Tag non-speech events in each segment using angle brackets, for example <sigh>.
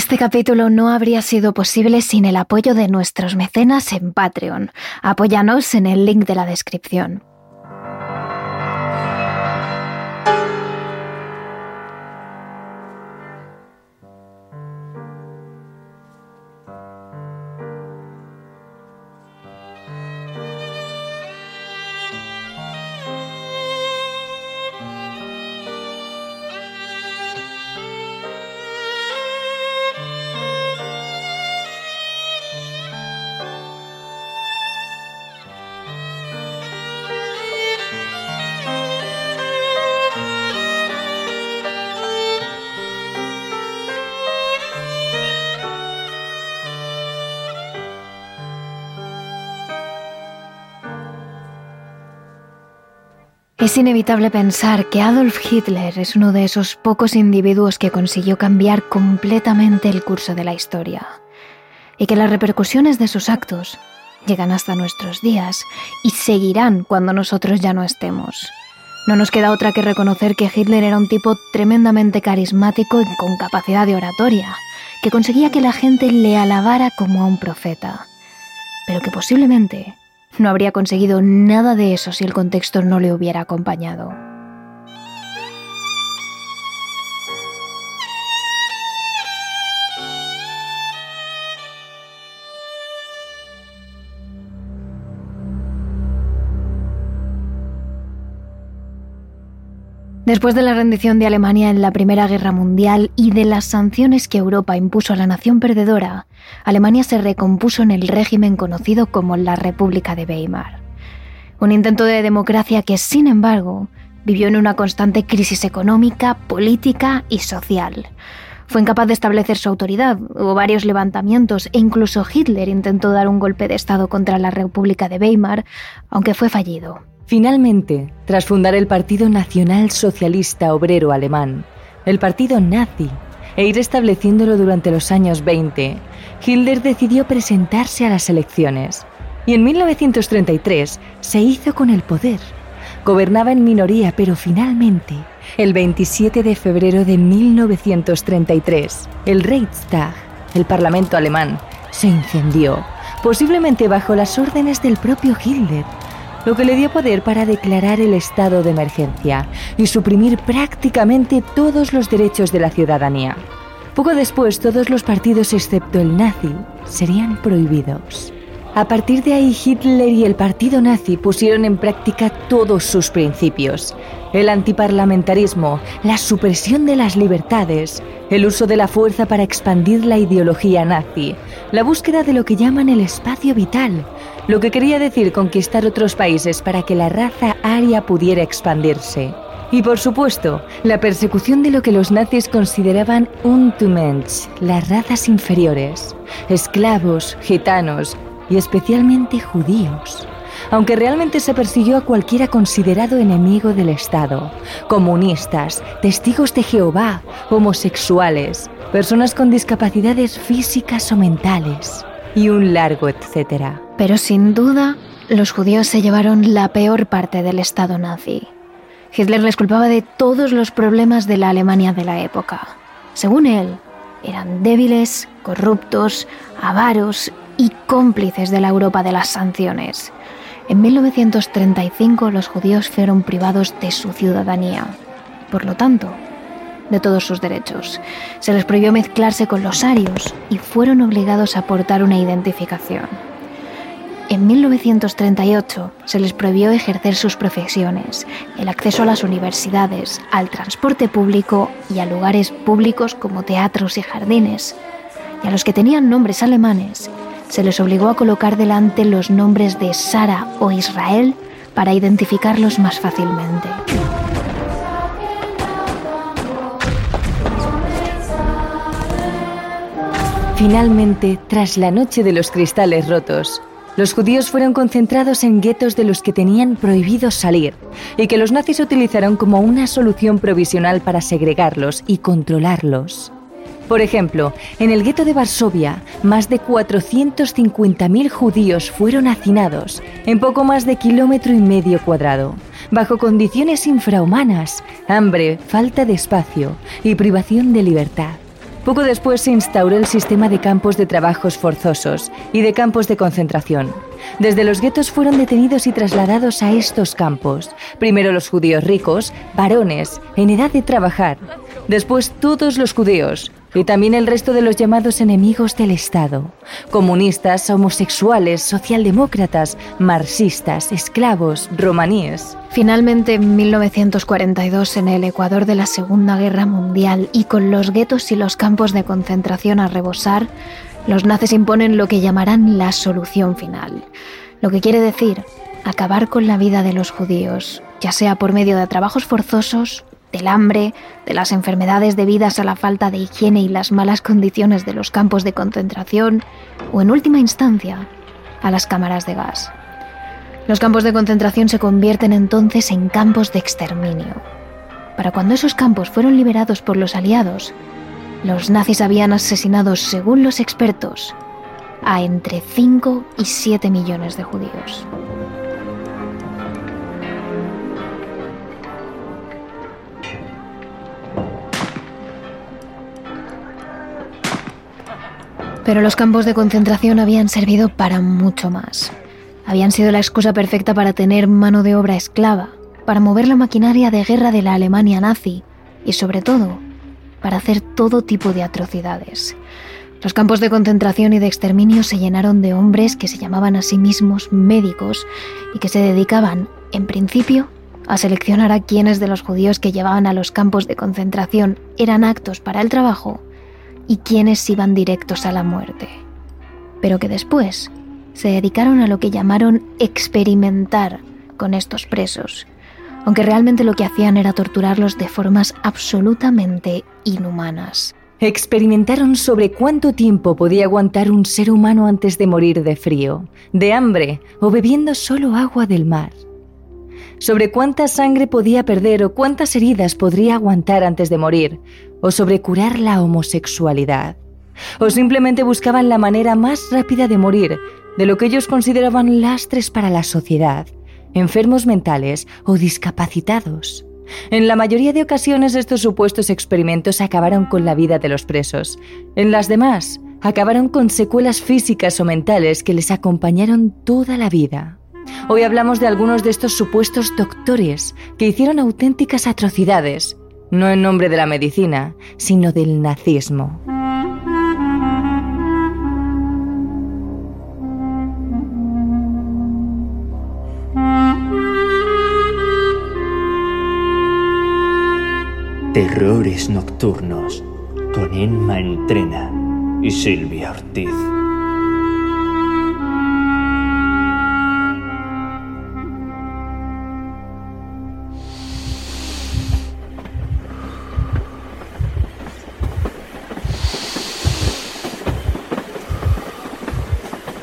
Este capítulo no habría sido posible sin el apoyo de nuestros mecenas en Patreon. Apóyanos en el link de la descripción. Es inevitable pensar que Adolf Hitler es uno de esos pocos individuos que consiguió cambiar completamente el curso de la historia y que las repercusiones de sus actos llegan hasta nuestros días y seguirán cuando nosotros ya no estemos. No nos queda otra que reconocer que Hitler era un tipo tremendamente carismático y con capacidad de oratoria, que conseguía que la gente le alabara como a un profeta, pero que posiblemente no habría conseguido nada de eso si el contexto no le hubiera acompañado. Después de la rendición de Alemania en la Primera Guerra Mundial y de las sanciones que Europa impuso a la nación perdedora, Alemania se recompuso en el régimen conocido como la República de Weimar. Un intento de democracia que, sin embargo, vivió en una constante crisis económica, política y social. Fue incapaz de establecer su autoridad, hubo varios levantamientos e incluso Hitler intentó dar un golpe de Estado contra la República de Weimar, aunque fue fallido. Finalmente, tras fundar el Partido Nacional Socialista Obrero Alemán, el partido nazi, e ir estableciéndolo durante los años 20, Hitler decidió presentarse a las elecciones. Y en 1933 se hizo con el poder. Gobernaba en minoría, pero finalmente, el 27 de febrero de 1933, el Reichstag, el Parlamento alemán, se incendió, posiblemente bajo las órdenes del propio Hitler lo que le dio poder para declarar el estado de emergencia y suprimir prácticamente todos los derechos de la ciudadanía. Poco después, todos los partidos excepto el nazi serían prohibidos. A partir de ahí, Hitler y el partido nazi pusieron en práctica todos sus principios. El antiparlamentarismo, la supresión de las libertades, el uso de la fuerza para expandir la ideología nazi, la búsqueda de lo que llaman el espacio vital, lo que quería decir conquistar otros países para que la raza aria pudiera expandirse. Y por supuesto, la persecución de lo que los nazis consideraban Untermensch, las razas inferiores, esclavos, gitanos y especialmente judíos. Aunque realmente se persiguió a cualquiera considerado enemigo del Estado, comunistas, testigos de Jehová, homosexuales, personas con discapacidades físicas o mentales, y un largo etcétera. Pero sin duda, los judíos se llevaron la peor parte del Estado nazi. Hitler les culpaba de todos los problemas de la Alemania de la época. Según él, eran débiles, corruptos, avaros y cómplices de la Europa de las sanciones. En 1935 los judíos fueron privados de su ciudadanía. Por lo tanto, de todos sus derechos. Se les prohibió mezclarse con los arios y fueron obligados a aportar una identificación. En 1938 se les prohibió ejercer sus profesiones, el acceso a las universidades, al transporte público y a lugares públicos como teatros y jardines. Y a los que tenían nombres alemanes se les obligó a colocar delante los nombres de Sara o Israel para identificarlos más fácilmente. Finalmente, tras la noche de los cristales rotos, los judíos fueron concentrados en guetos de los que tenían prohibido salir y que los nazis utilizaron como una solución provisional para segregarlos y controlarlos. Por ejemplo, en el gueto de Varsovia, más de 450.000 judíos fueron hacinados en poco más de kilómetro y medio cuadrado, bajo condiciones infrahumanas, hambre, falta de espacio y privación de libertad. Poco después se instauró el sistema de campos de trabajos forzosos y de campos de concentración. Desde los guetos fueron detenidos y trasladados a estos campos. Primero los judíos ricos, varones, en edad de trabajar. Después todos los judíos, y también el resto de los llamados enemigos del Estado, comunistas, homosexuales, socialdemócratas, marxistas, esclavos, romaníes. Finalmente, en 1942, en el Ecuador de la Segunda Guerra Mundial y con los guetos y los campos de concentración a rebosar, los nazis imponen lo que llamarán la solución final, lo que quiere decir acabar con la vida de los judíos, ya sea por medio de trabajos forzosos del hambre, de las enfermedades debidas a la falta de higiene y las malas condiciones de los campos de concentración, o en última instancia, a las cámaras de gas. Los campos de concentración se convierten entonces en campos de exterminio. Para cuando esos campos fueron liberados por los aliados, los nazis habían asesinado, según los expertos, a entre 5 y 7 millones de judíos. Pero los campos de concentración habían servido para mucho más. Habían sido la excusa perfecta para tener mano de obra esclava, para mover la maquinaria de guerra de la Alemania nazi y sobre todo, para hacer todo tipo de atrocidades. Los campos de concentración y de exterminio se llenaron de hombres que se llamaban a sí mismos médicos y que se dedicaban, en principio, a seleccionar a quienes de los judíos que llevaban a los campos de concentración eran actos para el trabajo y quienes iban directos a la muerte, pero que después se dedicaron a lo que llamaron experimentar con estos presos, aunque realmente lo que hacían era torturarlos de formas absolutamente inhumanas. Experimentaron sobre cuánto tiempo podía aguantar un ser humano antes de morir de frío, de hambre o bebiendo solo agua del mar. Sobre cuánta sangre podía perder o cuántas heridas podría aguantar antes de morir, o sobre curar la homosexualidad, o simplemente buscaban la manera más rápida de morir de lo que ellos consideraban lastres para la sociedad, enfermos mentales o discapacitados. En la mayoría de ocasiones estos supuestos experimentos acabaron con la vida de los presos. En las demás, acabaron con secuelas físicas o mentales que les acompañaron toda la vida. Hoy hablamos de algunos de estos supuestos doctores que hicieron auténticas atrocidades no en nombre de la medicina, sino del nazismo. Terrores Nocturnos con Enma Entrena y Silvia Ortiz.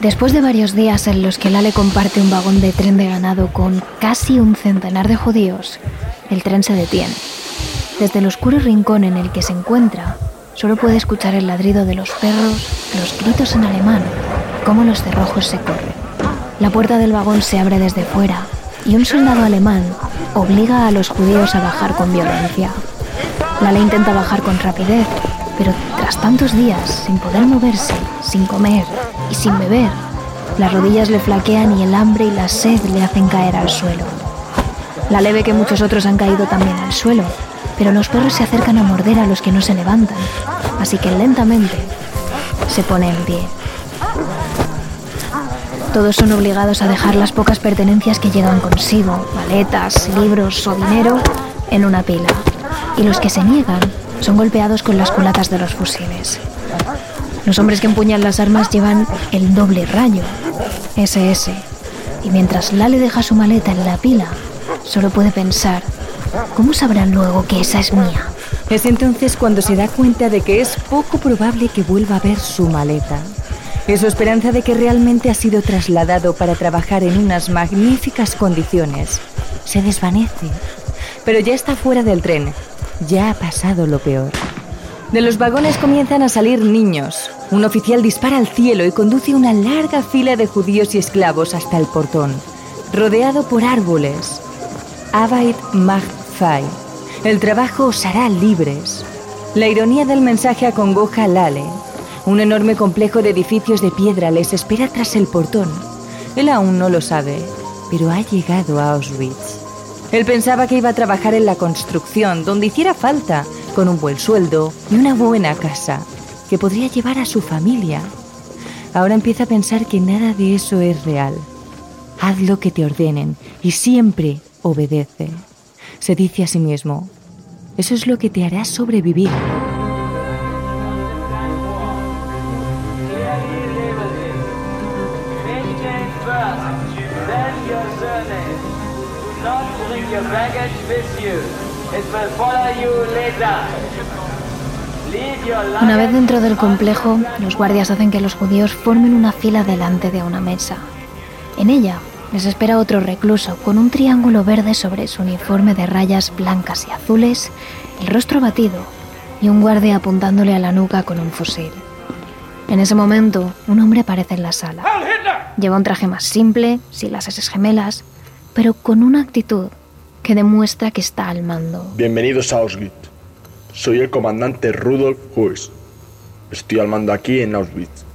Después de varios días en los que Lale comparte un vagón de tren de ganado con casi un centenar de judíos, el tren se detiene. Desde el oscuro rincón en el que se encuentra, solo puede escuchar el ladrido de los perros, los gritos en alemán, cómo los cerrojos se corren. La puerta del vagón se abre desde fuera y un soldado alemán obliga a los judíos a bajar con violencia. Lale intenta bajar con rapidez, pero tras tantos días, sin poder moverse, sin comer y sin beber, las rodillas le flaquean y el hambre y la sed le hacen caer al suelo. La leve que muchos otros han caído también al suelo, pero los perros se acercan a morder a los que no se levantan, así que lentamente se pone en pie. Todos son obligados a dejar las pocas pertenencias que llegan consigo, maletas, libros o dinero, en una pila. Y los que se niegan son golpeados con las culatas de los fusiles. Los hombres que empuñan las armas llevan el doble rayo, SS. Y mientras Lale deja su maleta en la pila, solo puede pensar, ¿cómo sabrán luego que esa es mía? Es entonces cuando se da cuenta de que es poco probable que vuelva a ver su maleta. Es su esperanza de que realmente ha sido trasladado para trabajar en unas magníficas condiciones se desvanece. Pero ya está fuera del tren ya ha pasado lo peor. De los vagones comienzan a salir niños. Un oficial dispara al cielo y conduce una larga fila de judíos y esclavos hasta el portón, rodeado por árboles. Abait frei. El trabajo os hará libres. La ironía del mensaje acongoja a Lale. Un enorme complejo de edificios de piedra les espera tras el portón. Él aún no lo sabe, pero ha llegado a Auschwitz. Él pensaba que iba a trabajar en la construcción, donde hiciera falta, con un buen sueldo y una buena casa, que podría llevar a su familia. Ahora empieza a pensar que nada de eso es real. Haz lo que te ordenen y siempre obedece. Se dice a sí mismo, eso es lo que te hará sobrevivir. Una vez dentro del complejo, los guardias hacen que los judíos formen una fila delante de una mesa. En ella les espera otro recluso con un triángulo verde sobre su uniforme de rayas blancas y azules, el rostro batido y un guardia apuntándole a la nuca con un fusil. En ese momento, un hombre aparece en la sala. Lleva un traje más simple, sin las S gemelas, pero con una actitud que demuestra que está al mando. Bienvenidos a Auschwitz. Soy el comandante Rudolf Hues. Estoy al mando aquí en Auschwitz.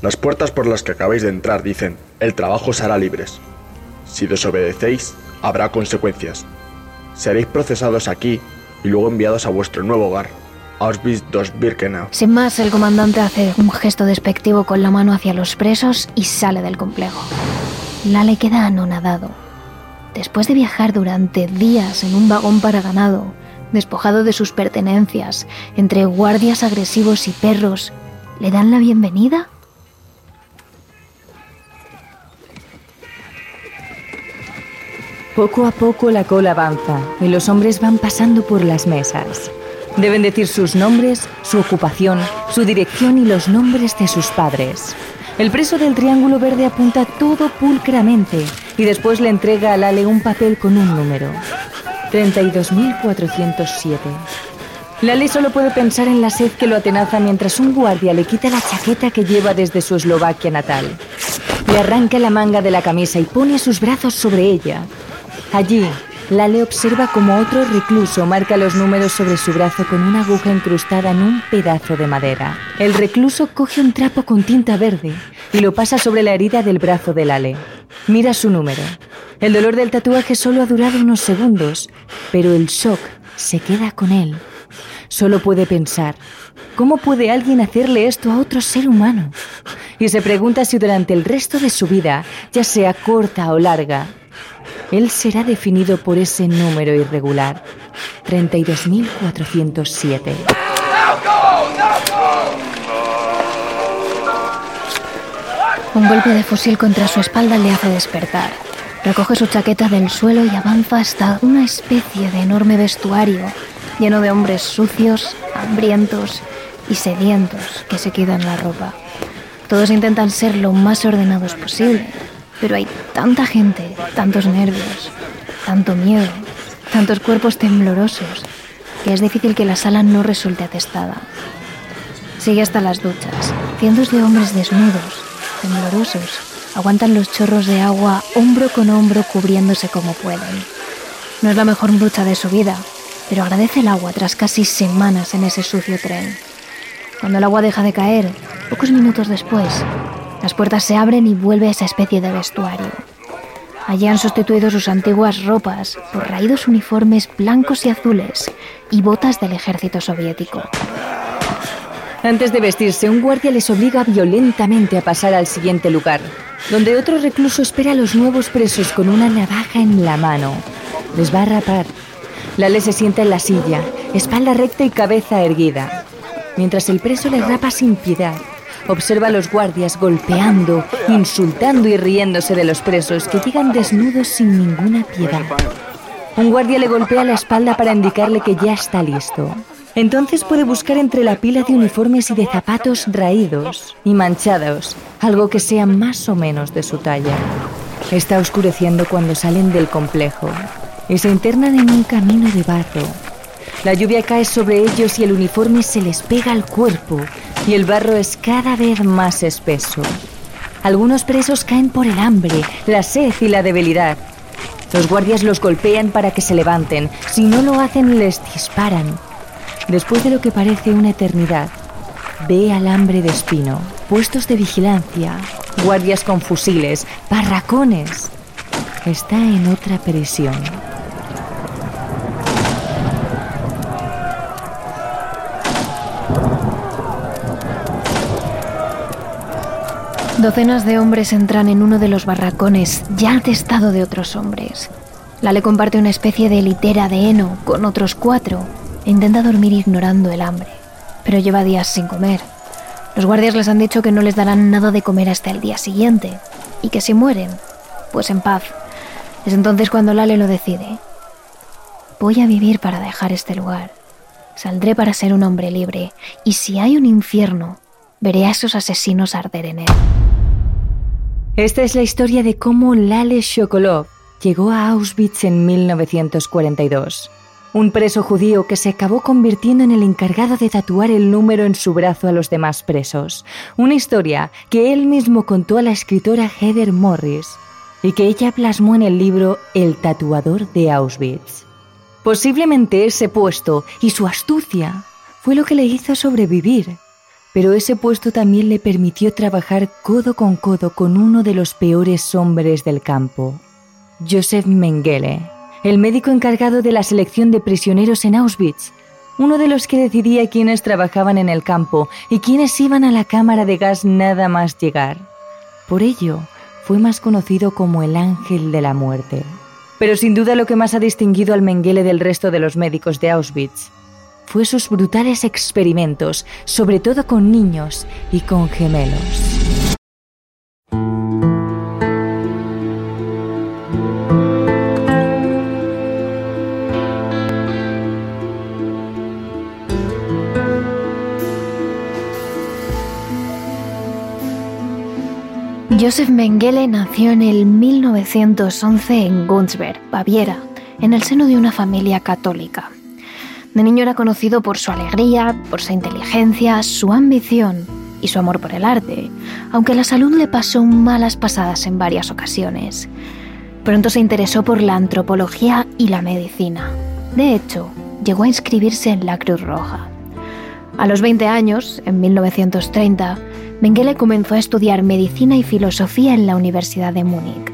Las puertas por las que acabáis de entrar dicen, el trabajo será libres. Si desobedecéis, habrá consecuencias. Seréis procesados aquí y luego enviados a vuestro nuevo hogar, Auschwitz II Birkenau. Sin más, el comandante hace un gesto despectivo con la mano hacia los presos y sale del complejo. Lale queda anonadado. Después de viajar durante días en un vagón para ganado, despojado de sus pertenencias, entre guardias agresivos y perros, ¿le dan la bienvenida? Poco a poco la cola avanza y los hombres van pasando por las mesas. Deben decir sus nombres, su ocupación, su dirección y los nombres de sus padres. El preso del Triángulo Verde apunta todo pulcramente y después le entrega a Lale un papel con un número. 32.407. Lale solo puede pensar en la sed que lo atenaza mientras un guardia le quita la chaqueta que lleva desde su Eslovaquia natal. Le arranca la manga de la camisa y pone sus brazos sobre ella. Allí, Lale observa como otro recluso marca los números sobre su brazo con una aguja incrustada en un pedazo de madera. El recluso coge un trapo con tinta verde y lo pasa sobre la herida del brazo de Lale. Mira su número. El dolor del tatuaje solo ha durado unos segundos, pero el shock se queda con él. Solo puede pensar, ¿cómo puede alguien hacerle esto a otro ser humano? Y se pregunta si durante el resto de su vida, ya sea corta o larga, él será definido por ese número irregular, 32.407. Un golpe de fusil contra su espalda le hace despertar. Recoge su chaqueta del suelo y avanza hasta una especie de enorme vestuario lleno de hombres sucios, hambrientos y sedientos que se quedan la ropa. Todos intentan ser lo más ordenados posible, pero hay tanta gente, tantos nervios, tanto miedo, tantos cuerpos temblorosos, que es difícil que la sala no resulte atestada. Sigue hasta las duchas. Cientos de hombres desnudos, temblorosos, aguantan los chorros de agua hombro con hombro cubriéndose como pueden. No es la mejor ducha de su vida, pero agradece el agua tras casi semanas en ese sucio tren. Cuando el agua deja de caer, pocos minutos después, las puertas se abren y vuelve esa especie de vestuario. Allí han sustituido sus antiguas ropas por raídos uniformes blancos y azules y botas del ejército soviético. Antes de vestirse, un guardia les obliga violentamente a pasar al siguiente lugar, donde otro recluso espera a los nuevos presos con una navaja en la mano. Les va a rapar. Lale se sienta en la silla, espalda recta y cabeza erguida. Mientras el preso le rapa sin piedad, observa a los guardias golpeando, insultando y riéndose de los presos que llegan desnudos sin ninguna piedad. Un guardia le golpea la espalda para indicarle que ya está listo. Entonces puede buscar entre la pila de uniformes y de zapatos raídos y manchados algo que sea más o menos de su talla. Está oscureciendo cuando salen del complejo y se internan en un camino de barro. La lluvia cae sobre ellos y el uniforme se les pega al cuerpo y el barro es cada vez más espeso. Algunos presos caen por el hambre, la sed y la debilidad. Los guardias los golpean para que se levanten. Si no lo hacen, les disparan. Después de lo que parece una eternidad, ve alambre de espino, puestos de vigilancia, guardias con fusiles, barracones. Está en otra prisión. Docenas de hombres entran en uno de los barracones ya atestado de otros hombres. Lale comparte una especie de litera de heno con otros cuatro intenta dormir ignorando el hambre, pero lleva días sin comer. Los guardias les han dicho que no les darán nada de comer hasta el día siguiente y que si mueren, pues en paz. Es entonces cuando Lale lo decide. Voy a vivir para dejar este lugar. Saldré para ser un hombre libre y si hay un infierno, veré a esos asesinos arder en él. Esta es la historia de cómo Lale Shokolov llegó a Auschwitz en 1942. Un preso judío que se acabó convirtiendo en el encargado de tatuar el número en su brazo a los demás presos. Una historia que él mismo contó a la escritora Heather Morris y que ella plasmó en el libro El tatuador de Auschwitz. Posiblemente ese puesto y su astucia fue lo que le hizo sobrevivir pero ese puesto también le permitió trabajar codo con codo con uno de los peores hombres del campo, Joseph Mengele, el médico encargado de la selección de prisioneros en Auschwitz, uno de los que decidía quiénes trabajaban en el campo y quiénes iban a la cámara de gas nada más llegar. Por ello, fue más conocido como el ángel de la muerte. Pero sin duda lo que más ha distinguido al Mengele del resto de los médicos de Auschwitz fue sus brutales experimentos, sobre todo con niños y con gemelos. Joseph Mengele nació en el 1911 en Gunzberg, Baviera, en el seno de una familia católica. De niño era conocido por su alegría, por su inteligencia, su ambición y su amor por el arte, aunque la salud le pasó malas pasadas en varias ocasiones. Pronto se interesó por la antropología y la medicina. De hecho, llegó a inscribirse en la Cruz Roja. A los 20 años, en 1930, Mengele comenzó a estudiar medicina y filosofía en la Universidad de Múnich,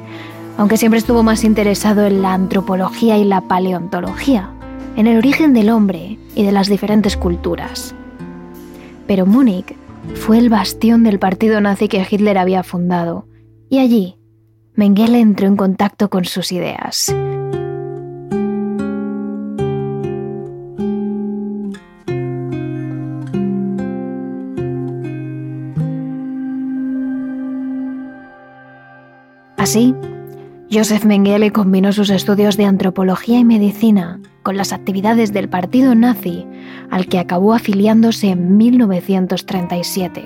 aunque siempre estuvo más interesado en la antropología y la paleontología en el origen del hombre y de las diferentes culturas. Pero Múnich fue el bastión del partido nazi que Hitler había fundado, y allí Mengele entró en contacto con sus ideas. Así, Joseph Mengele combinó sus estudios de antropología y medicina con las actividades del partido nazi al que acabó afiliándose en 1937.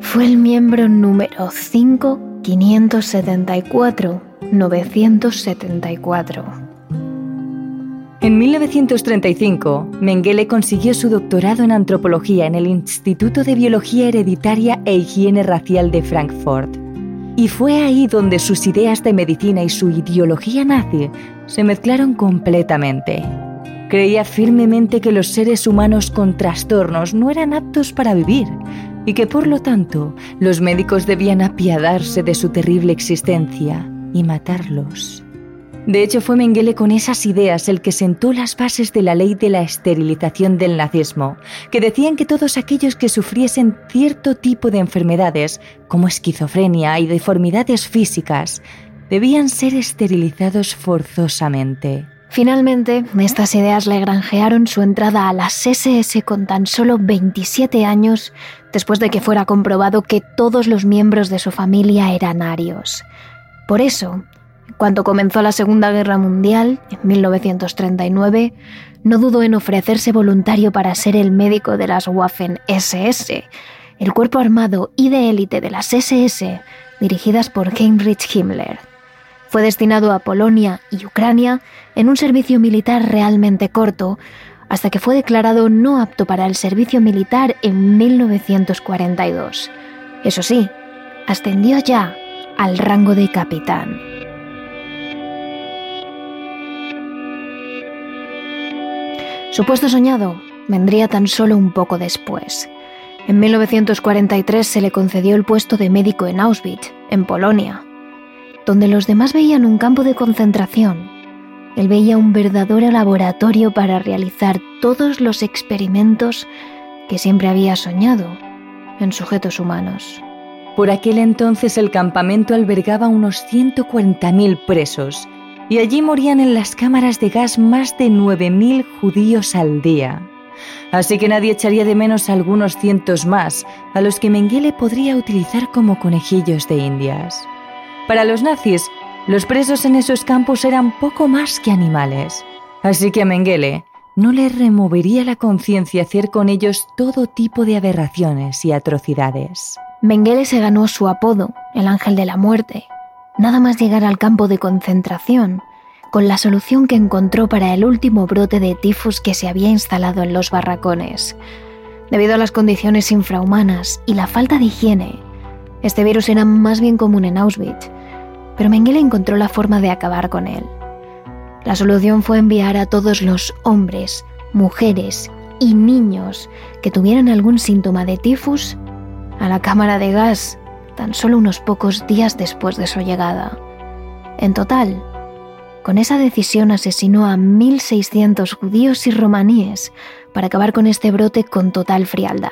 Fue el miembro número 5574-974. En 1935, Mengele consiguió su doctorado en antropología en el Instituto de Biología Hereditaria e Higiene Racial de Frankfurt. Y fue ahí donde sus ideas de medicina y su ideología nazi se mezclaron completamente. Creía firmemente que los seres humanos con trastornos no eran aptos para vivir y que por lo tanto los médicos debían apiadarse de su terrible existencia y matarlos. De hecho, fue Mengele con esas ideas el que sentó las bases de la ley de la esterilización del nazismo, que decían que todos aquellos que sufriesen cierto tipo de enfermedades, como esquizofrenia y deformidades físicas, debían ser esterilizados forzosamente. Finalmente, estas ideas le granjearon su entrada a las SS con tan solo 27 años, después de que fuera comprobado que todos los miembros de su familia eran arios. Por eso, cuando comenzó la Segunda Guerra Mundial, en 1939, no dudó en ofrecerse voluntario para ser el médico de las Waffen-SS, el cuerpo armado y de élite de las SS, dirigidas por Heinrich Himmler. Fue destinado a Polonia y Ucrania en un servicio militar realmente corto, hasta que fue declarado no apto para el servicio militar en 1942. Eso sí, ascendió ya al rango de capitán. Su puesto soñado vendría tan solo un poco después. En 1943 se le concedió el puesto de médico en Auschwitz, en Polonia. Donde los demás veían un campo de concentración, él veía un verdadero laboratorio para realizar todos los experimentos que siempre había soñado en sujetos humanos. Por aquel entonces el campamento albergaba unos 140.000 presos y allí morían en las cámaras de gas más de 9.000 judíos al día. Así que nadie echaría de menos a algunos cientos más, a los que Mengele podría utilizar como conejillos de indias. Para los nazis, los presos en esos campos eran poco más que animales. Así que a Mengele no le removería la conciencia hacer con ellos todo tipo de aberraciones y atrocidades. Mengele se ganó su apodo, el ángel de la muerte, nada más llegar al campo de concentración, con la solución que encontró para el último brote de tifus que se había instalado en los barracones. Debido a las condiciones infrahumanas y la falta de higiene, este virus era más bien común en Auschwitz, pero Mengele encontró la forma de acabar con él. La solución fue enviar a todos los hombres, mujeres y niños que tuvieran algún síntoma de tifus a la cámara de gas tan solo unos pocos días después de su llegada. En total, con esa decisión asesinó a 1.600 judíos y romaníes para acabar con este brote con total frialdad.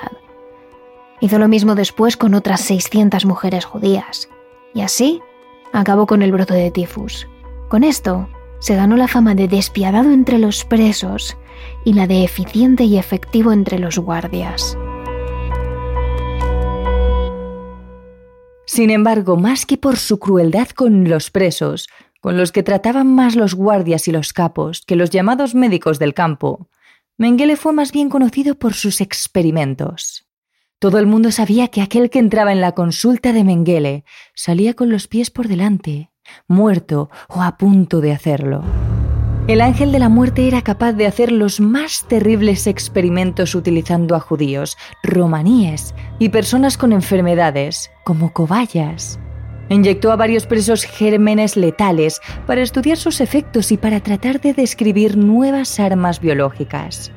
Hizo lo mismo después con otras 600 mujeres judías, y así acabó con el brote de tifus. Con esto, se ganó la fama de despiadado entre los presos y la de eficiente y efectivo entre los guardias. Sin embargo, más que por su crueldad con los presos, con los que trataban más los guardias y los capos que los llamados médicos del campo, Mengele fue más bien conocido por sus experimentos. Todo el mundo sabía que aquel que entraba en la consulta de Mengele salía con los pies por delante, muerto o a punto de hacerlo. El ángel de la muerte era capaz de hacer los más terribles experimentos utilizando a judíos, romaníes y personas con enfermedades, como cobayas. Inyectó a varios presos gérmenes letales para estudiar sus efectos y para tratar de describir nuevas armas biológicas.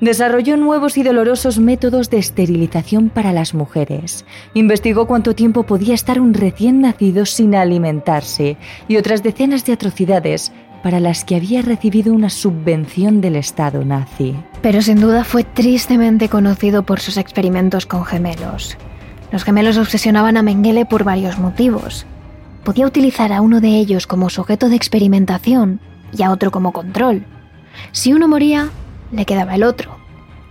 Desarrolló nuevos y dolorosos métodos de esterilización para las mujeres. Investigó cuánto tiempo podía estar un recién nacido sin alimentarse y otras decenas de atrocidades para las que había recibido una subvención del Estado nazi. Pero sin duda fue tristemente conocido por sus experimentos con gemelos. Los gemelos obsesionaban a Mengele por varios motivos. Podía utilizar a uno de ellos como sujeto de experimentación y a otro como control. Si uno moría, le quedaba el otro.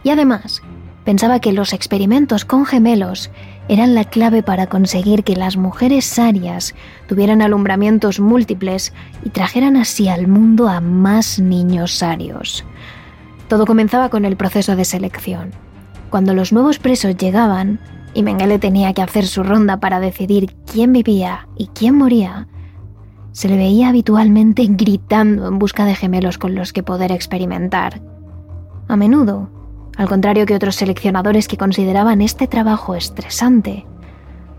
Y además, pensaba que los experimentos con gemelos eran la clave para conseguir que las mujeres sarias tuvieran alumbramientos múltiples y trajeran así al mundo a más niños sarios. Todo comenzaba con el proceso de selección. Cuando los nuevos presos llegaban, y Mengele tenía que hacer su ronda para decidir quién vivía y quién moría, se le veía habitualmente gritando en busca de gemelos con los que poder experimentar. A menudo, al contrario que otros seleccionadores que consideraban este trabajo estresante,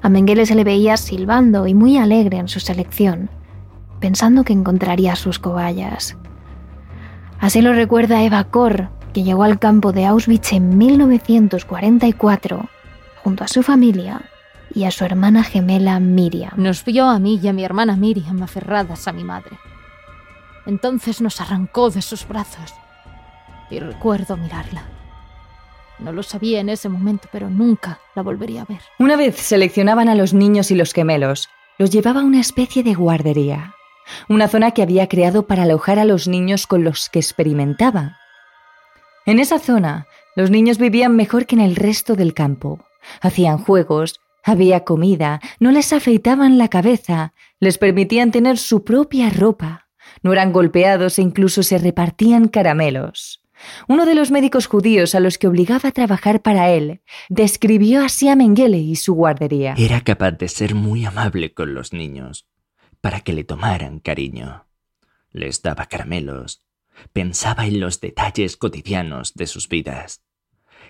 a Mengele se le veía silbando y muy alegre en su selección, pensando que encontraría sus cobayas. Así lo recuerda Eva Kor, que llegó al campo de Auschwitz en 1944 junto a su familia y a su hermana gemela Miriam. Nos vio a mí y a mi hermana Miriam aferradas a mi madre. Entonces nos arrancó de sus brazos y recuerdo mirarla. No lo sabía en ese momento, pero nunca la volvería a ver. Una vez seleccionaban a los niños y los gemelos, los llevaba a una especie de guardería, una zona que había creado para alojar a los niños con los que experimentaba. En esa zona, los niños vivían mejor que en el resto del campo. Hacían juegos, había comida, no les afeitaban la cabeza, les permitían tener su propia ropa, no eran golpeados e incluso se repartían caramelos. Uno de los médicos judíos a los que obligaba a trabajar para él describió así a Mengele y su guardería. Era capaz de ser muy amable con los niños, para que le tomaran cariño. Les daba caramelos, pensaba en los detalles cotidianos de sus vidas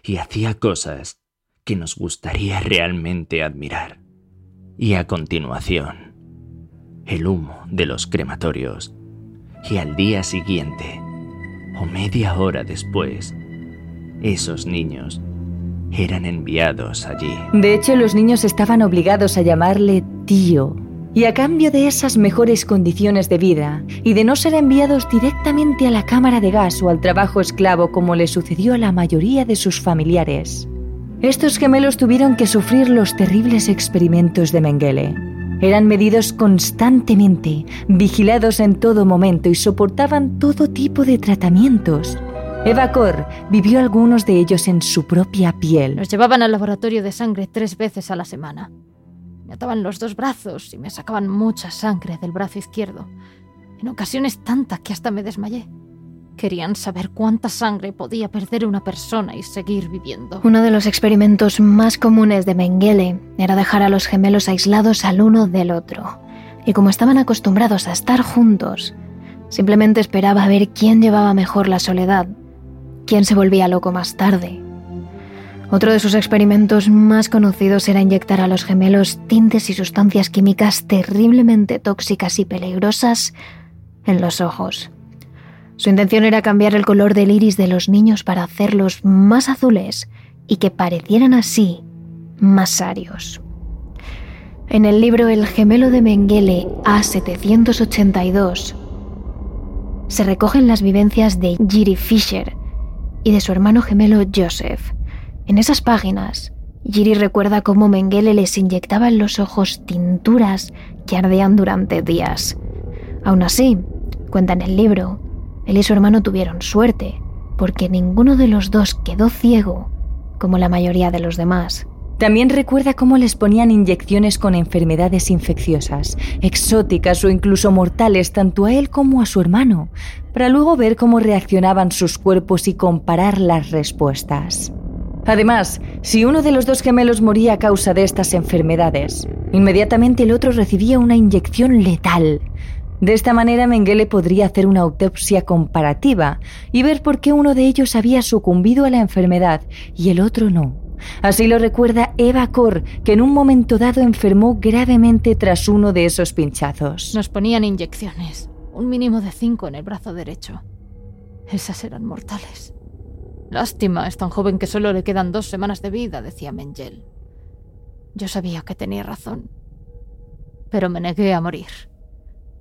y hacía cosas que nos gustaría realmente admirar. Y a continuación, el humo de los crematorios. Y al día siguiente, o media hora después, esos niños eran enviados allí. De hecho, los niños estaban obligados a llamarle tío. Y a cambio de esas mejores condiciones de vida y de no ser enviados directamente a la cámara de gas o al trabajo esclavo como le sucedió a la mayoría de sus familiares, estos gemelos tuvieron que sufrir los terribles experimentos de Mengele. Eran medidos constantemente, vigilados en todo momento y soportaban todo tipo de tratamientos. Eva Kor vivió algunos de ellos en su propia piel. Nos llevaban al laboratorio de sangre tres veces a la semana. Me ataban los dos brazos y me sacaban mucha sangre del brazo izquierdo. En ocasiones tanta que hasta me desmayé. Querían saber cuánta sangre podía perder una persona y seguir viviendo. Uno de los experimentos más comunes de Mengele era dejar a los gemelos aislados al uno del otro. Y como estaban acostumbrados a estar juntos, simplemente esperaba ver quién llevaba mejor la soledad, quién se volvía loco más tarde. Otro de sus experimentos más conocidos era inyectar a los gemelos tintes y sustancias químicas terriblemente tóxicas y peligrosas en los ojos. Su intención era cambiar el color del iris de los niños para hacerlos más azules y que parecieran así más sarios. En el libro El gemelo de Mengele A782 se recogen las vivencias de Giri Fisher y de su hermano gemelo Joseph. En esas páginas, Giri recuerda cómo Mengele les inyectaba en los ojos tinturas que ardían durante días. Aún así, cuenta en el libro, él y su hermano tuvieron suerte, porque ninguno de los dos quedó ciego, como la mayoría de los demás. También recuerda cómo les ponían inyecciones con enfermedades infecciosas, exóticas o incluso mortales tanto a él como a su hermano, para luego ver cómo reaccionaban sus cuerpos y comparar las respuestas. Además, si uno de los dos gemelos moría a causa de estas enfermedades, inmediatamente el otro recibía una inyección letal, de esta manera Mengele podría hacer una autopsia comparativa y ver por qué uno de ellos había sucumbido a la enfermedad y el otro no. Así lo recuerda Eva Kor, que en un momento dado enfermó gravemente tras uno de esos pinchazos. Nos ponían inyecciones, un mínimo de cinco en el brazo derecho. Esas eran mortales. Lástima, es tan joven que solo le quedan dos semanas de vida, decía Mengele. Yo sabía que tenía razón, pero me negué a morir.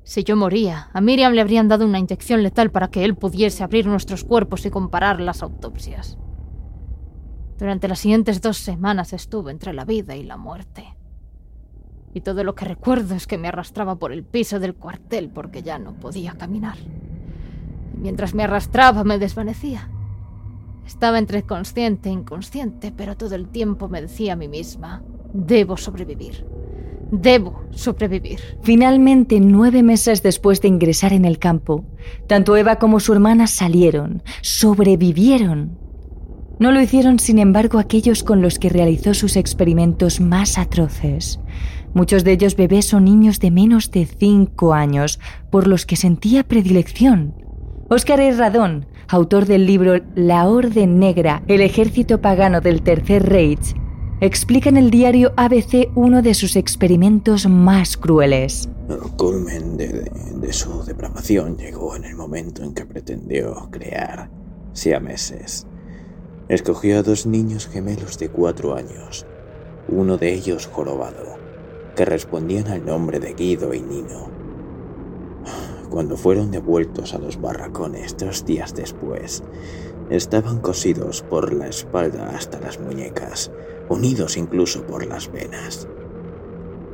Si yo moría, a Miriam le habrían dado una inyección letal para que él pudiese abrir nuestros cuerpos y comparar las autopsias. Durante las siguientes dos semanas estuve entre la vida y la muerte. Y todo lo que recuerdo es que me arrastraba por el piso del cuartel porque ya no podía caminar. Y mientras me arrastraba me desvanecía. Estaba entre consciente e inconsciente, pero todo el tiempo me decía a mí misma, debo sobrevivir. Debo sobrevivir. Finalmente, nueve meses después de ingresar en el campo, tanto Eva como su hermana salieron, sobrevivieron. No lo hicieron, sin embargo, aquellos con los que realizó sus experimentos más atroces. Muchos de ellos bebés o niños de menos de cinco años, por los que sentía predilección. Oscar Herradón, autor del libro La Orden Negra, el ejército pagano del Tercer Reich, explica en el diario ABC uno de sus experimentos más crueles. El culmen de, su depravación llegó en el momento en que pretendió crear siameses. Escogió a dos niños gemelos de cuatro años, uno de ellos jorobado, que respondían al nombre de Guido y Nino. Cuando fueron devueltos a los barracones dos días después, estaban cosidos por la espalda hasta las muñecas, unidos incluso por las venas.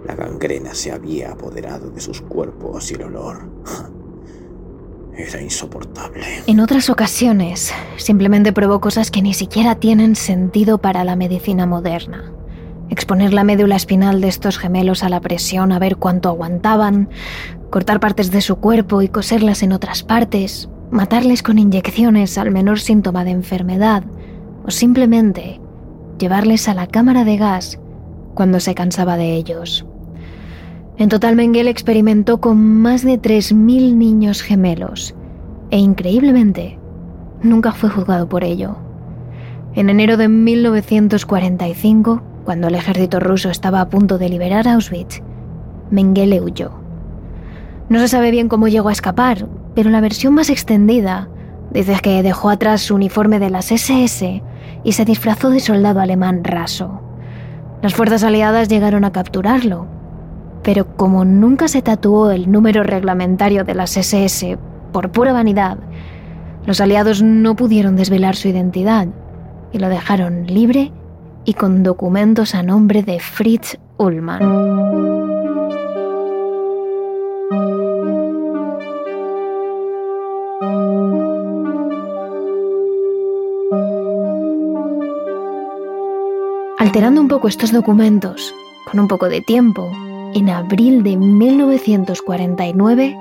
La gangrena se había apoderado de sus cuerpos y el olor <laughs> era insoportable. En otras ocasiones, simplemente probó cosas que ni siquiera tienen sentido para la medicina moderna. Exponer la médula espinal de estos gemelos a la presión a ver cuánto aguantaban, cortar partes de su cuerpo y coserlas en otras partes, matarles con inyecciones al menor síntoma de enfermedad, o simplemente llevarles a la cámara de gas cuando se cansaba de ellos. En total, Mengele experimentó con más de 3.000 niños gemelos e increíblemente nunca fue juzgado por ello. En enero de 1945, cuando el ejército ruso estaba a punto de liberar Auschwitz, Mengele huyó. No se sabe bien cómo llegó a escapar, pero la versión más extendida dice que dejó atrás su uniforme de las SS y se disfrazó de soldado alemán raso. Las fuerzas aliadas llegaron a capturarlo, pero como nunca se tatuó el número reglamentario de las SS por pura vanidad, los aliados no pudieron desvelar su identidad y lo dejaron libre y con documentos a nombre de Fritz Ullmann. Alterando un poco estos documentos, con un poco de tiempo, en abril de 1949,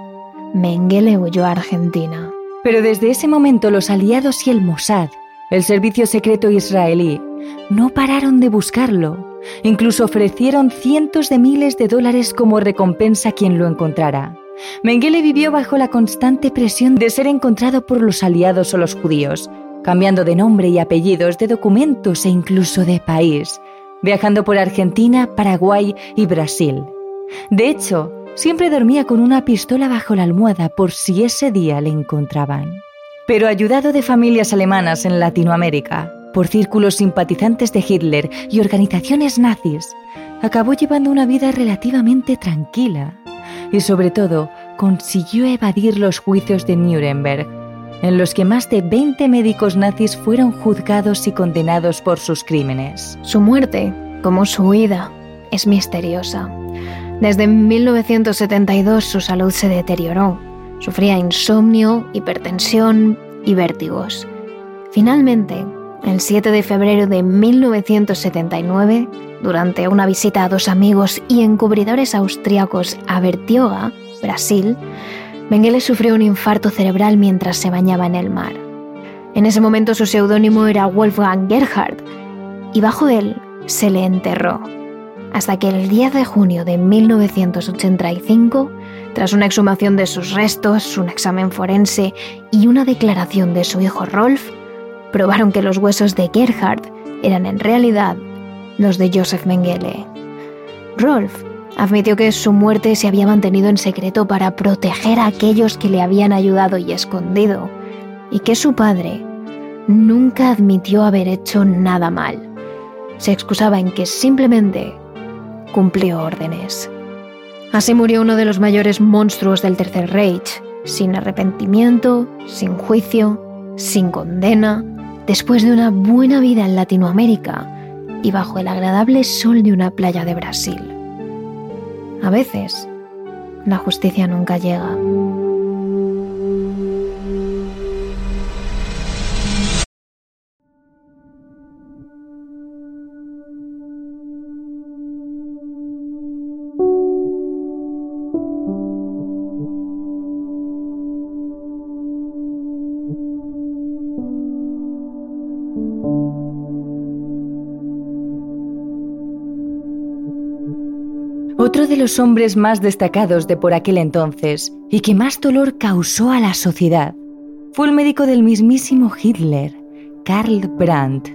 Mengele huyó a Argentina. Pero desde ese momento los aliados y el Mossad, el servicio secreto israelí, no pararon de buscarlo. Incluso ofrecieron cientos de miles de dólares como recompensa a quien lo encontrara. Mengele vivió bajo la constante presión de ser encontrado por los aliados o los judíos, cambiando de nombre y apellidos, de documentos e incluso de país, viajando por Argentina, Paraguay y Brasil. De hecho, siempre dormía con una pistola bajo la almohada por si ese día le encontraban. Pero ayudado de familias alemanas en Latinoamérica, por círculos simpatizantes de Hitler y organizaciones nazis, acabó llevando una vida relativamente tranquila y sobre todo consiguió evadir los juicios de Nuremberg en los que más de 20 médicos nazis fueron juzgados y condenados por sus crímenes. Su muerte, como su huida, es misteriosa. Desde 1972 su salud se deterioró. Sufría insomnio, hipertensión y vértigos. Finalmente, el 7 de febrero de 1979, durante una visita a dos amigos y encubridores austriacos a Bertioga, Brasil, Mengele sufrió un infarto cerebral mientras se bañaba en el mar. En ese momento su seudónimo era Wolfgang Gerhard y bajo él se le enterró. Hasta que el 10 de junio de 1985, tras una exhumación de sus restos, un examen forense y una declaración de su hijo Rolf, probaron que los huesos de Gerhard eran en realidad los de Joseph Mengele. Rolf Admitió que su muerte se había mantenido en secreto para proteger a aquellos que le habían ayudado y escondido, y que su padre nunca admitió haber hecho nada mal. Se excusaba en que simplemente cumplió órdenes. Así murió uno de los mayores monstruos del Tercer Reich, sin arrepentimiento, sin juicio, sin condena, después de una buena vida en Latinoamérica y bajo el agradable sol de una playa de Brasil. A veces, la justicia nunca llega. Otro de los hombres más destacados de por aquel entonces y que más dolor causó a la sociedad fue el médico del mismísimo Hitler, Karl Brandt.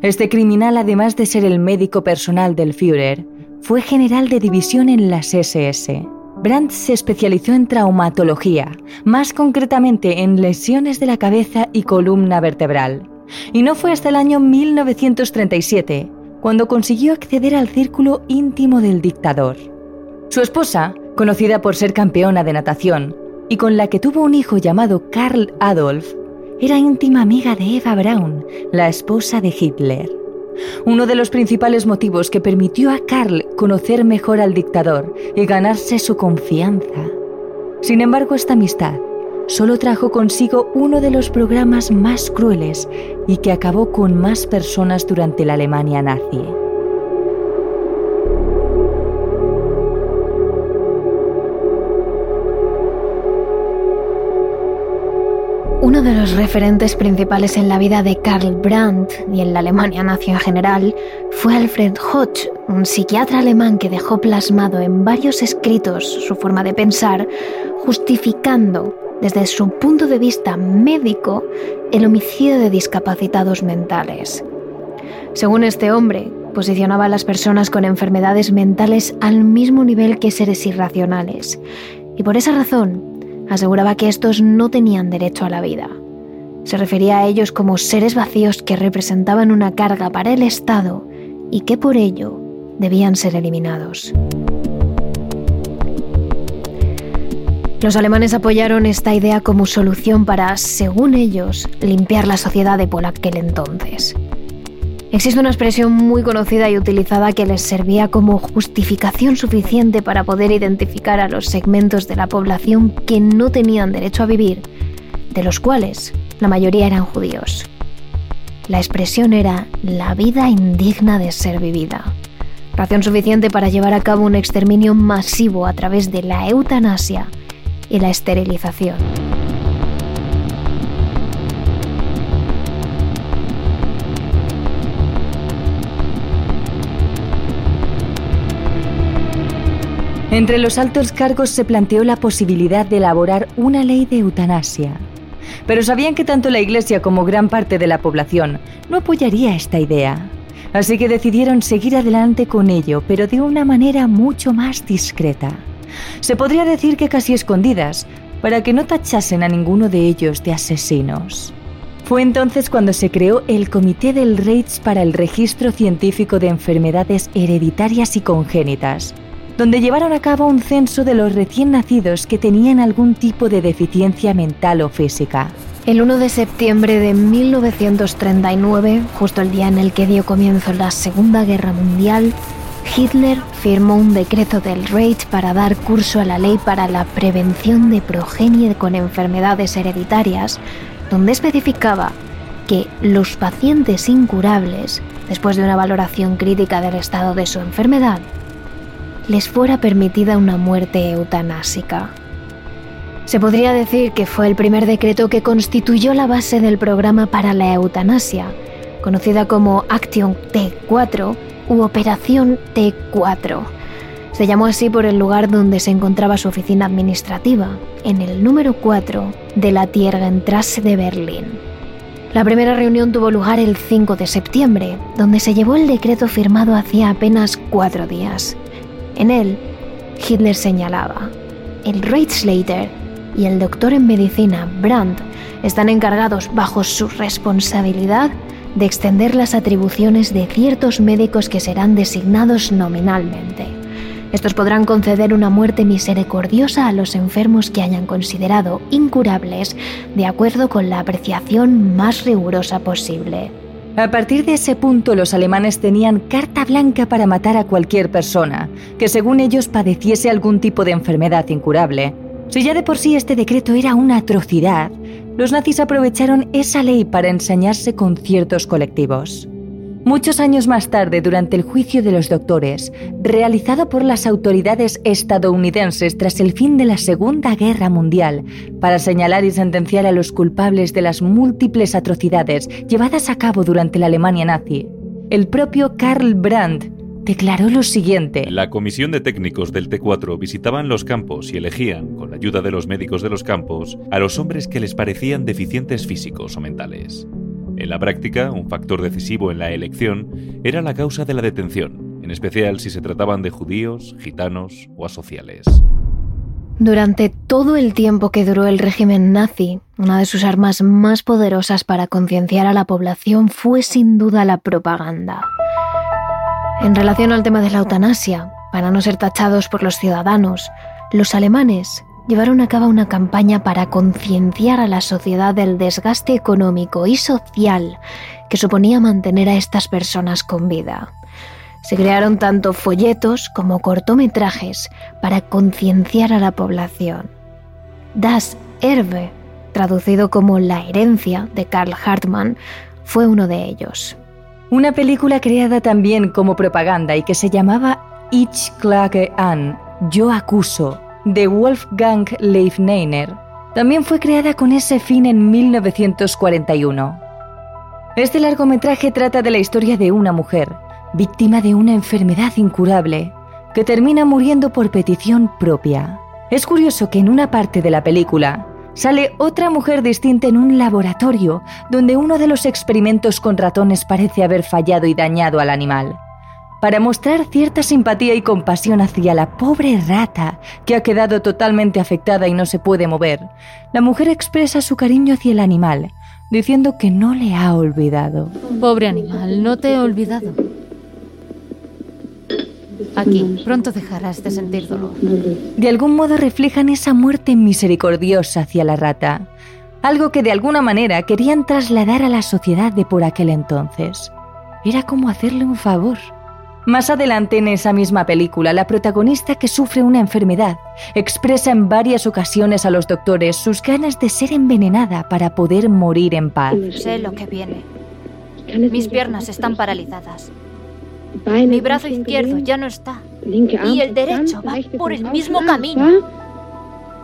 Este criminal, además de ser el médico personal del Führer, fue general de división en las SS. Brandt se especializó en traumatología, más concretamente en lesiones de la cabeza y columna vertebral. Y no fue hasta el año 1937 cuando consiguió acceder al círculo íntimo del dictador. Su esposa, conocida por ser campeona de natación y con la que tuvo un hijo llamado Karl Adolf, era íntima amiga de Eva Braun, la esposa de Hitler. Uno de los principales motivos que permitió a Karl conocer mejor al dictador y ganarse su confianza. Sin embargo, esta amistad solo trajo consigo uno de los programas más crueles y que acabó con más personas durante la Alemania nazi. Uno de los referentes principales en la vida de Karl Brandt y en la Alemania nazi en general fue Alfred Hoch, un psiquiatra alemán que dejó plasmado en varios escritos su forma de pensar, justificando desde su punto de vista médico el homicidio de discapacitados mentales. Según este hombre, posicionaba a las personas con enfermedades mentales al mismo nivel que seres irracionales, y por esa razón aseguraba que estos no tenían derecho a la vida. Se refería a ellos como seres vacíos que representaban una carga para el Estado y que por ello debían ser eliminados. Los alemanes apoyaron esta idea como solución para, según ellos, limpiar la sociedad de por aquel entonces. Existe una expresión muy conocida y utilizada que les servía como justificación suficiente para poder identificar a los segmentos de la población que no tenían derecho a vivir, de los cuales la mayoría eran judíos. La expresión era la vida indigna de ser vivida. Razón suficiente para llevar a cabo un exterminio masivo a través de la eutanasia y la esterilización. Entre los altos cargos se planteó la posibilidad de elaborar una ley de eutanasia. Pero sabían que tanto la Iglesia como gran parte de la población no apoyaría esta idea. Así que decidieron seguir adelante con ello, pero de una manera mucho más discreta se podría decir que casi escondidas, para que no tachasen a ninguno de ellos de asesinos. Fue entonces cuando se creó el Comité del Reich para el Registro Científico de Enfermedades Hereditarias y Congénitas, donde llevaron a cabo un censo de los recién nacidos que tenían algún tipo de deficiencia mental o física. El 1 de septiembre de 1939, justo el día en el que dio comienzo la Segunda Guerra Mundial, Hitler firmó un decreto del Reich para dar curso a la ley para la prevención de progenie con enfermedades hereditarias, donde especificaba que los pacientes incurables, después de una valoración crítica del estado de su enfermedad, les fuera permitida una muerte eutanásica. Se podría decir que fue el primer decreto que constituyó la base del programa para la eutanasia, conocida como Action T4, u Operación T4. Se llamó así por el lugar donde se encontraba su oficina administrativa, en el número 4 de la Tiergentrasse de Berlín. La primera reunión tuvo lugar el 5 de septiembre, donde se llevó el decreto firmado hacía apenas cuatro días. En él, Hitler señalaba, el Reichsleiter y el doctor en medicina Brandt están encargados bajo su responsabilidad de extender las atribuciones de ciertos médicos que serán designados nominalmente. Estos podrán conceder una muerte misericordiosa a los enfermos que hayan considerado incurables de acuerdo con la apreciación más rigurosa posible. A partir de ese punto los alemanes tenían carta blanca para matar a cualquier persona que según ellos padeciese algún tipo de enfermedad incurable. Si ya de por sí este decreto era una atrocidad, los nazis aprovecharon esa ley para ensañarse con ciertos colectivos. Muchos años más tarde, durante el juicio de los doctores, realizado por las autoridades estadounidenses tras el fin de la Segunda Guerra Mundial, para señalar y sentenciar a los culpables de las múltiples atrocidades llevadas a cabo durante la Alemania nazi, el propio Karl Brandt declaró lo siguiente. La comisión de técnicos del T4 visitaban los campos y elegían, con la ayuda de los médicos de los campos, a los hombres que les parecían deficientes físicos o mentales. En la práctica, un factor decisivo en la elección era la causa de la detención, en especial si se trataban de judíos, gitanos o asociales. Durante todo el tiempo que duró el régimen nazi, una de sus armas más poderosas para concienciar a la población fue sin duda la propaganda. En relación al tema de la eutanasia, para no ser tachados por los ciudadanos, los alemanes llevaron a cabo una campaña para concienciar a la sociedad del desgaste económico y social que suponía mantener a estas personas con vida. Se crearon tanto folletos como cortometrajes para concienciar a la población. Das Erbe, traducido como La herencia de Karl Hartmann, fue uno de ellos. Una película creada también como propaganda y que se llamaba Ich klage an, Yo acuso, de Wolfgang Leifneiner, también fue creada con ese fin en 1941. Este largometraje trata de la historia de una mujer, víctima de una enfermedad incurable, que termina muriendo por petición propia. Es curioso que en una parte de la película sale otra mujer distinta en un laboratorio donde uno de los experimentos con ratones parece haber fallado y dañado al animal para mostrar cierta simpatía y compasión hacia la pobre rata que ha quedado totalmente afectada y no se puede mover. La mujer expresa su cariño hacia el animal, diciendo que no le ha olvidado. Pobre animal, no te he olvidado. Aquí, pronto dejarás de sentir dolor. De algún modo reflejan esa muerte misericordiosa hacia la rata, algo que de alguna manera querían trasladar a la sociedad de por aquel entonces. Era como hacerle un favor. Más adelante en esa misma película, la protagonista que sufre una enfermedad expresa en varias ocasiones a los doctores sus ganas de ser envenenada para poder morir en paz. Sé lo que viene. Mis piernas están paralizadas. Mi brazo izquierdo ya no está. Y el derecho va por el mismo camino.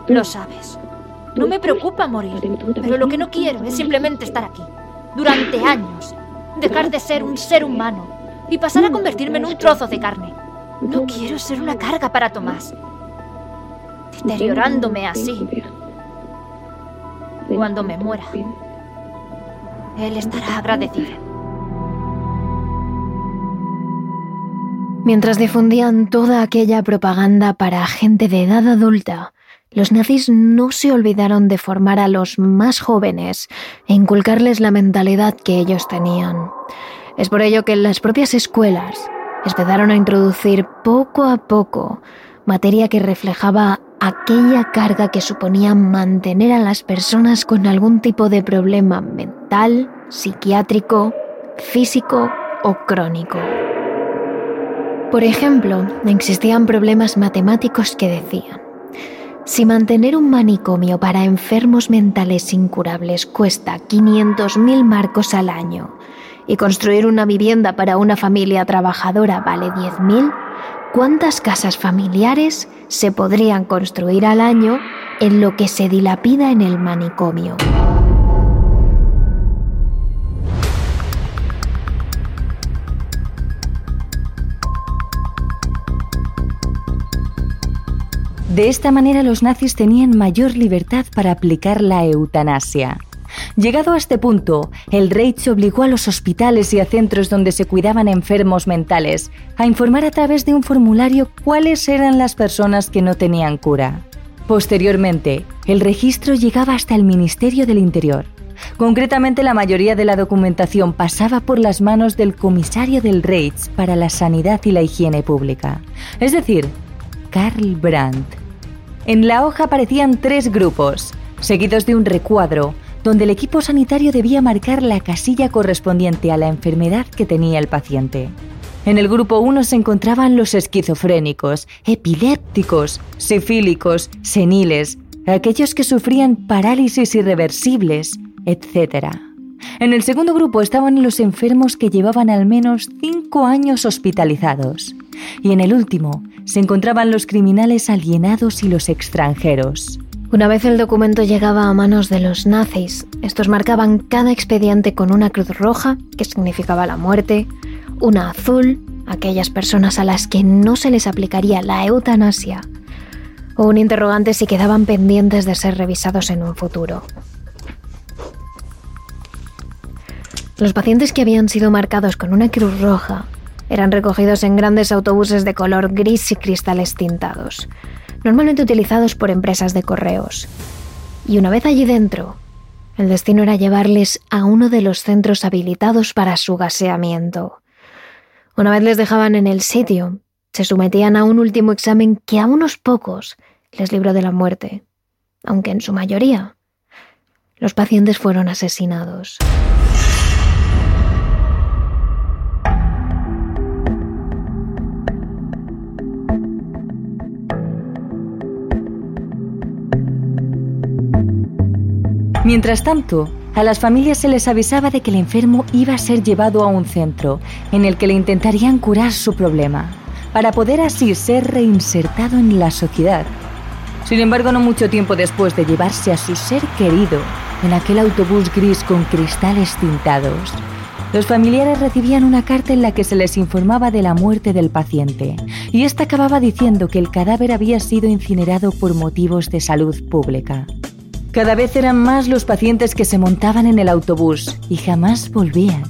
Lo sabes. No me preocupa morir, pero lo que no quiero es simplemente estar aquí. Durante años. Dejar de ser un ser humano y pasar a convertirme en un trozo de carne. No quiero ser una carga para Tomás. Deteriorándome así. Cuando me muera, él estará agradecido. Mientras difundían toda aquella propaganda para gente de edad adulta, los nazis no se olvidaron de formar a los más jóvenes e inculcarles la mentalidad que ellos tenían. Es por ello que las propias escuelas empezaron a introducir poco a poco materia que reflejaba aquella carga que suponía mantener a las personas con algún tipo de problema mental, psiquiátrico, físico o crónico. Por ejemplo, existían problemas matemáticos que decían, si mantener un manicomio para enfermos mentales incurables cuesta 500.000 marcos al año y construir una vivienda para una familia trabajadora vale 10.000, ¿cuántas casas familiares se podrían construir al año en lo que se dilapida en el manicomio? De esta manera los nazis tenían mayor libertad para aplicar la eutanasia. Llegado a este punto, el Reich obligó a los hospitales y a centros donde se cuidaban enfermos mentales a informar a través de un formulario cuáles eran las personas que no tenían cura. Posteriormente, el registro llegaba hasta el Ministerio del Interior. Concretamente, la mayoría de la documentación pasaba por las manos del comisario del Reich para la sanidad y la higiene pública, es decir, Karl Brandt. En la hoja aparecían tres grupos, seguidos de un recuadro, donde el equipo sanitario debía marcar la casilla correspondiente a la enfermedad que tenía el paciente. En el grupo 1 se encontraban los esquizofrénicos, epilépticos, sifílicos, seniles, aquellos que sufrían parálisis irreversibles, etc. En el segundo grupo estaban los enfermos que llevaban al menos cinco años hospitalizados. Y en el último se encontraban los criminales alienados y los extranjeros. Una vez el documento llegaba a manos de los nazis, estos marcaban cada expediente con una cruz roja, que significaba la muerte, una azul, aquellas personas a las que no se les aplicaría la eutanasia, o un interrogante si quedaban pendientes de ser revisados en un futuro. Los pacientes que habían sido marcados con una cruz roja eran recogidos en grandes autobuses de color gris y cristales tintados, normalmente utilizados por empresas de correos. Y una vez allí dentro, el destino era llevarles a uno de los centros habilitados para su gaseamiento. Una vez les dejaban en el sitio, se sometían a un último examen que a unos pocos les libró de la muerte, aunque en su mayoría los pacientes fueron asesinados. Mientras tanto, a las familias se les avisaba de que el enfermo iba a ser llevado a un centro en el que le intentarían curar su problema, para poder así ser reinsertado en la sociedad. Sin embargo, no mucho tiempo después de llevarse a su ser querido en aquel autobús gris con cristales tintados, los familiares recibían una carta en la que se les informaba de la muerte del paciente, y esta acababa diciendo que el cadáver había sido incinerado por motivos de salud pública. Cada vez eran más los pacientes que se montaban en el autobús y jamás volvían.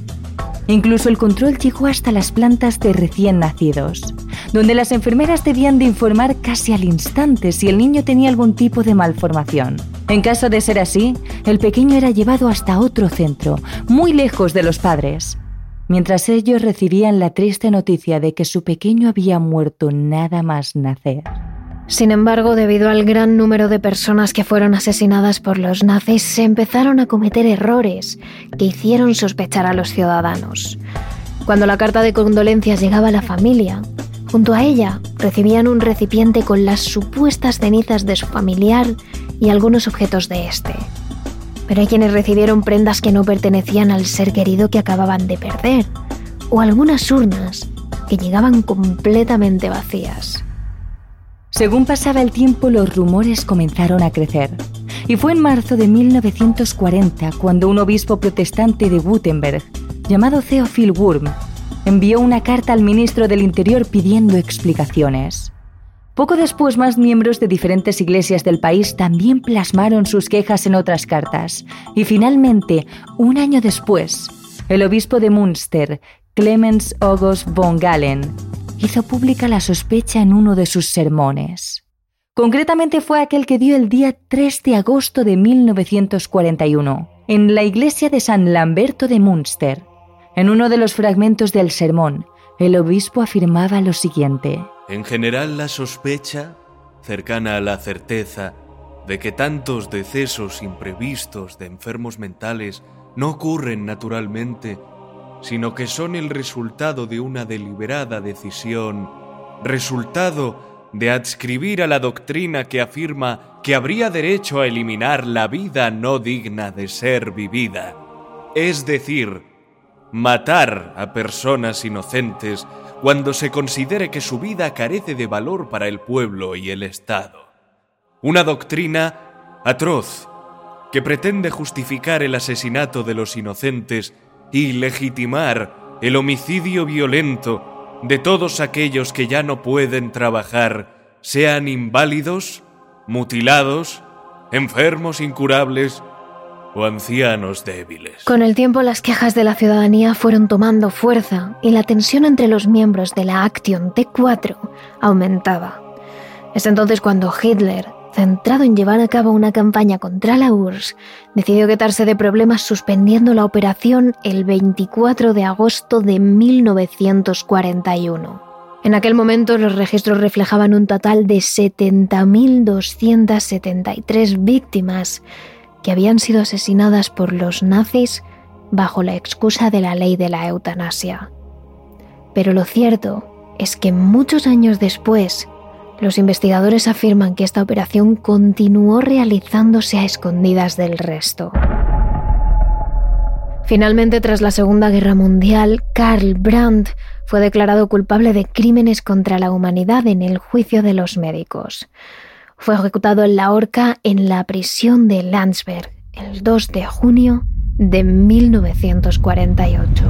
Incluso el control llegó hasta las plantas de recién nacidos, donde las enfermeras debían de informar casi al instante si el niño tenía algún tipo de malformación. En caso de ser así, el pequeño era llevado hasta otro centro, muy lejos de los padres. Mientras ellos recibían la triste noticia de que su pequeño había muerto nada más nacer. Sin embargo, debido al gran número de personas que fueron asesinadas por los nazis, se empezaron a cometer errores que hicieron sospechar a los ciudadanos. Cuando la carta de condolencias llegaba a la familia, junto a ella recibían un recipiente con las supuestas cenizas de su familiar y algunos objetos de este. Pero hay quienes recibieron prendas que no pertenecían al ser querido que acababan de perder, o algunas urnas que llegaban completamente vacías. Según pasaba el tiempo, los rumores comenzaron a crecer. Y fue en marzo de 1940 cuando un obispo protestante de Gutenberg, llamado Theophil Wurm, envió una carta al ministro del Interior pidiendo explicaciones. Poco después, más miembros de diferentes iglesias del país también plasmaron sus quejas en otras cartas. Y finalmente, un año después, el obispo de Münster, Clemens August von Galen, hizo pública la sospecha en uno de sus sermones. Concretamente fue aquel que dio el día 3 de agosto de 1941, en la iglesia de San Lamberto de Münster. En uno de los fragmentos del sermón, el obispo afirmaba lo siguiente. En general, la sospecha, cercana a la certeza, de que tantos decesos imprevistos de enfermos mentales no ocurren naturalmente, sino que son el resultado de una deliberada decisión, resultado de adscribir a la doctrina que afirma que habría derecho a eliminar la vida no digna de ser vivida, es decir, matar a personas inocentes cuando se considere que su vida carece de valor para el pueblo y el Estado. Una doctrina atroz que pretende justificar el asesinato de los inocentes y legitimar el homicidio violento de todos aquellos que ya no pueden trabajar, sean inválidos, mutilados, enfermos incurables o ancianos débiles. Con el tiempo las quejas de la ciudadanía fueron tomando fuerza y la tensión entre los miembros de la Action T4 aumentaba. Es entonces cuando Hitler, centrado en llevar a cabo una campaña contra la URSS, decidió quitarse de problemas suspendiendo la operación el 24 de agosto de 1941. En aquel momento los registros reflejaban un total de 70.273 víctimas que habían sido asesinadas por los nazis bajo la excusa de la ley de la eutanasia. Pero lo cierto es que muchos años después, los investigadores afirman que esta operación continuó realizándose a escondidas del resto. Finalmente, tras la Segunda Guerra Mundial, Karl Brandt fue declarado culpable de crímenes contra la humanidad en el juicio de los médicos. Fue ejecutado en la horca en la prisión de Landsberg el 2 de junio de 1948.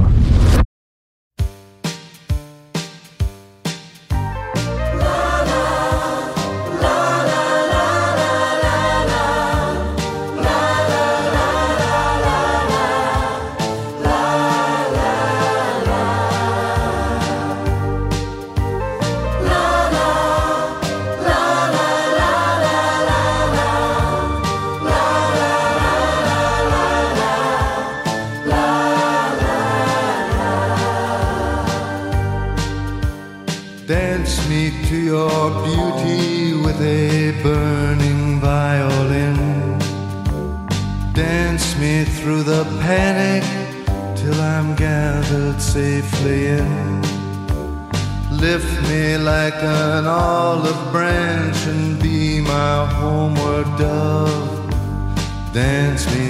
safely in. Lift me like an olive branch and be my homeward dove. Dance me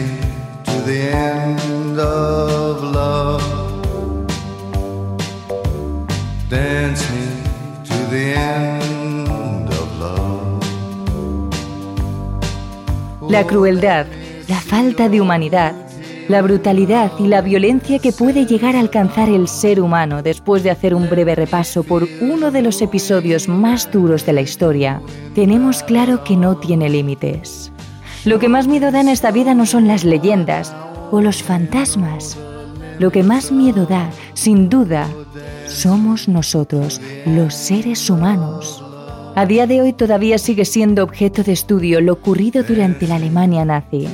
to the end of love. Dance me to the end of love. La crueldad, la falta de humanidad la brutalidad y la violencia que puede llegar a alcanzar el ser humano después de hacer un breve repaso por uno de los episodios más duros de la historia, tenemos claro que no tiene límites. Lo que más miedo da en esta vida no son las leyendas o los fantasmas. Lo que más miedo da, sin duda, somos nosotros, los seres humanos. A día de hoy todavía sigue siendo objeto de estudio lo ocurrido durante la Alemania nazi.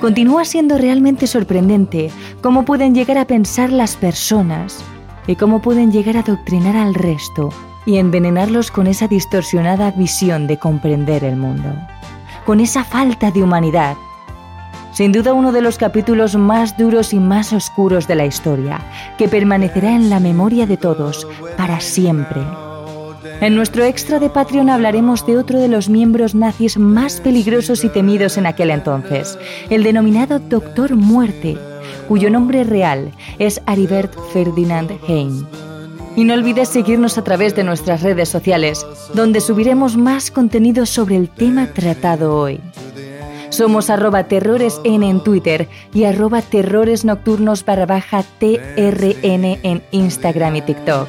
Continúa siendo realmente sorprendente cómo pueden llegar a pensar las personas y cómo pueden llegar a adoctrinar al resto y envenenarlos con esa distorsionada visión de comprender el mundo, con esa falta de humanidad. Sin duda uno de los capítulos más duros y más oscuros de la historia, que permanecerá en la memoria de todos para siempre. En nuestro extra de Patreon hablaremos de otro de los miembros nazis más peligrosos y temidos en aquel entonces, el denominado Doctor Muerte, cuyo nombre real es Aribert Ferdinand Heim. Y no olvides seguirnos a través de nuestras redes sociales, donde subiremos más contenido sobre el tema tratado hoy. Somos arroba terroresn en Twitter y arroba terrores nocturnos barra TRN en Instagram y TikTok.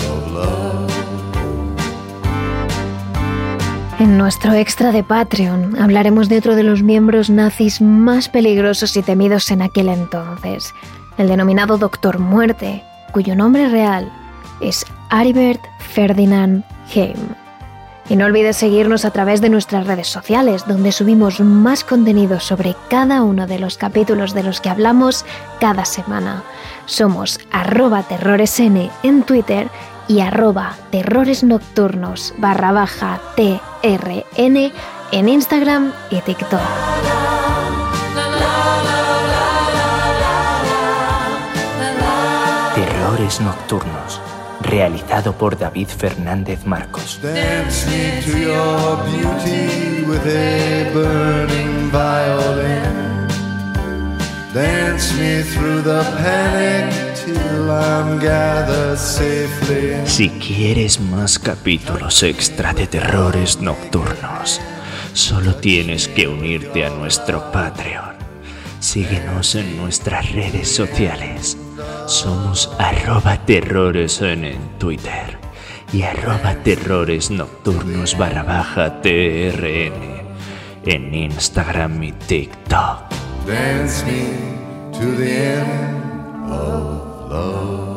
En nuestro extra de Patreon hablaremos de otro de los miembros nazis más peligrosos y temidos en aquel entonces el denominado Doctor Muerte, cuyo nombre real es Aribert Ferdinand Heim. Y no olvides seguirnos a través de nuestras redes sociales, donde subimos más contenido sobre cada uno de los capítulos de los que hablamos cada semana. Somos arroba terroresn en Twitter y arroba terroresnocturnos barra baja trn en Instagram y TikTok. Nocturnos, realizado por David Fernández Marcos. Si quieres más capítulos extra de terrores nocturnos, solo tienes que unirte a nuestro Patreon. Síguenos en nuestras redes sociales somos arroba terrores en, Twitter y arroba terrores barra baja TRN en Instagram y TikTok. Dance me to the end of love.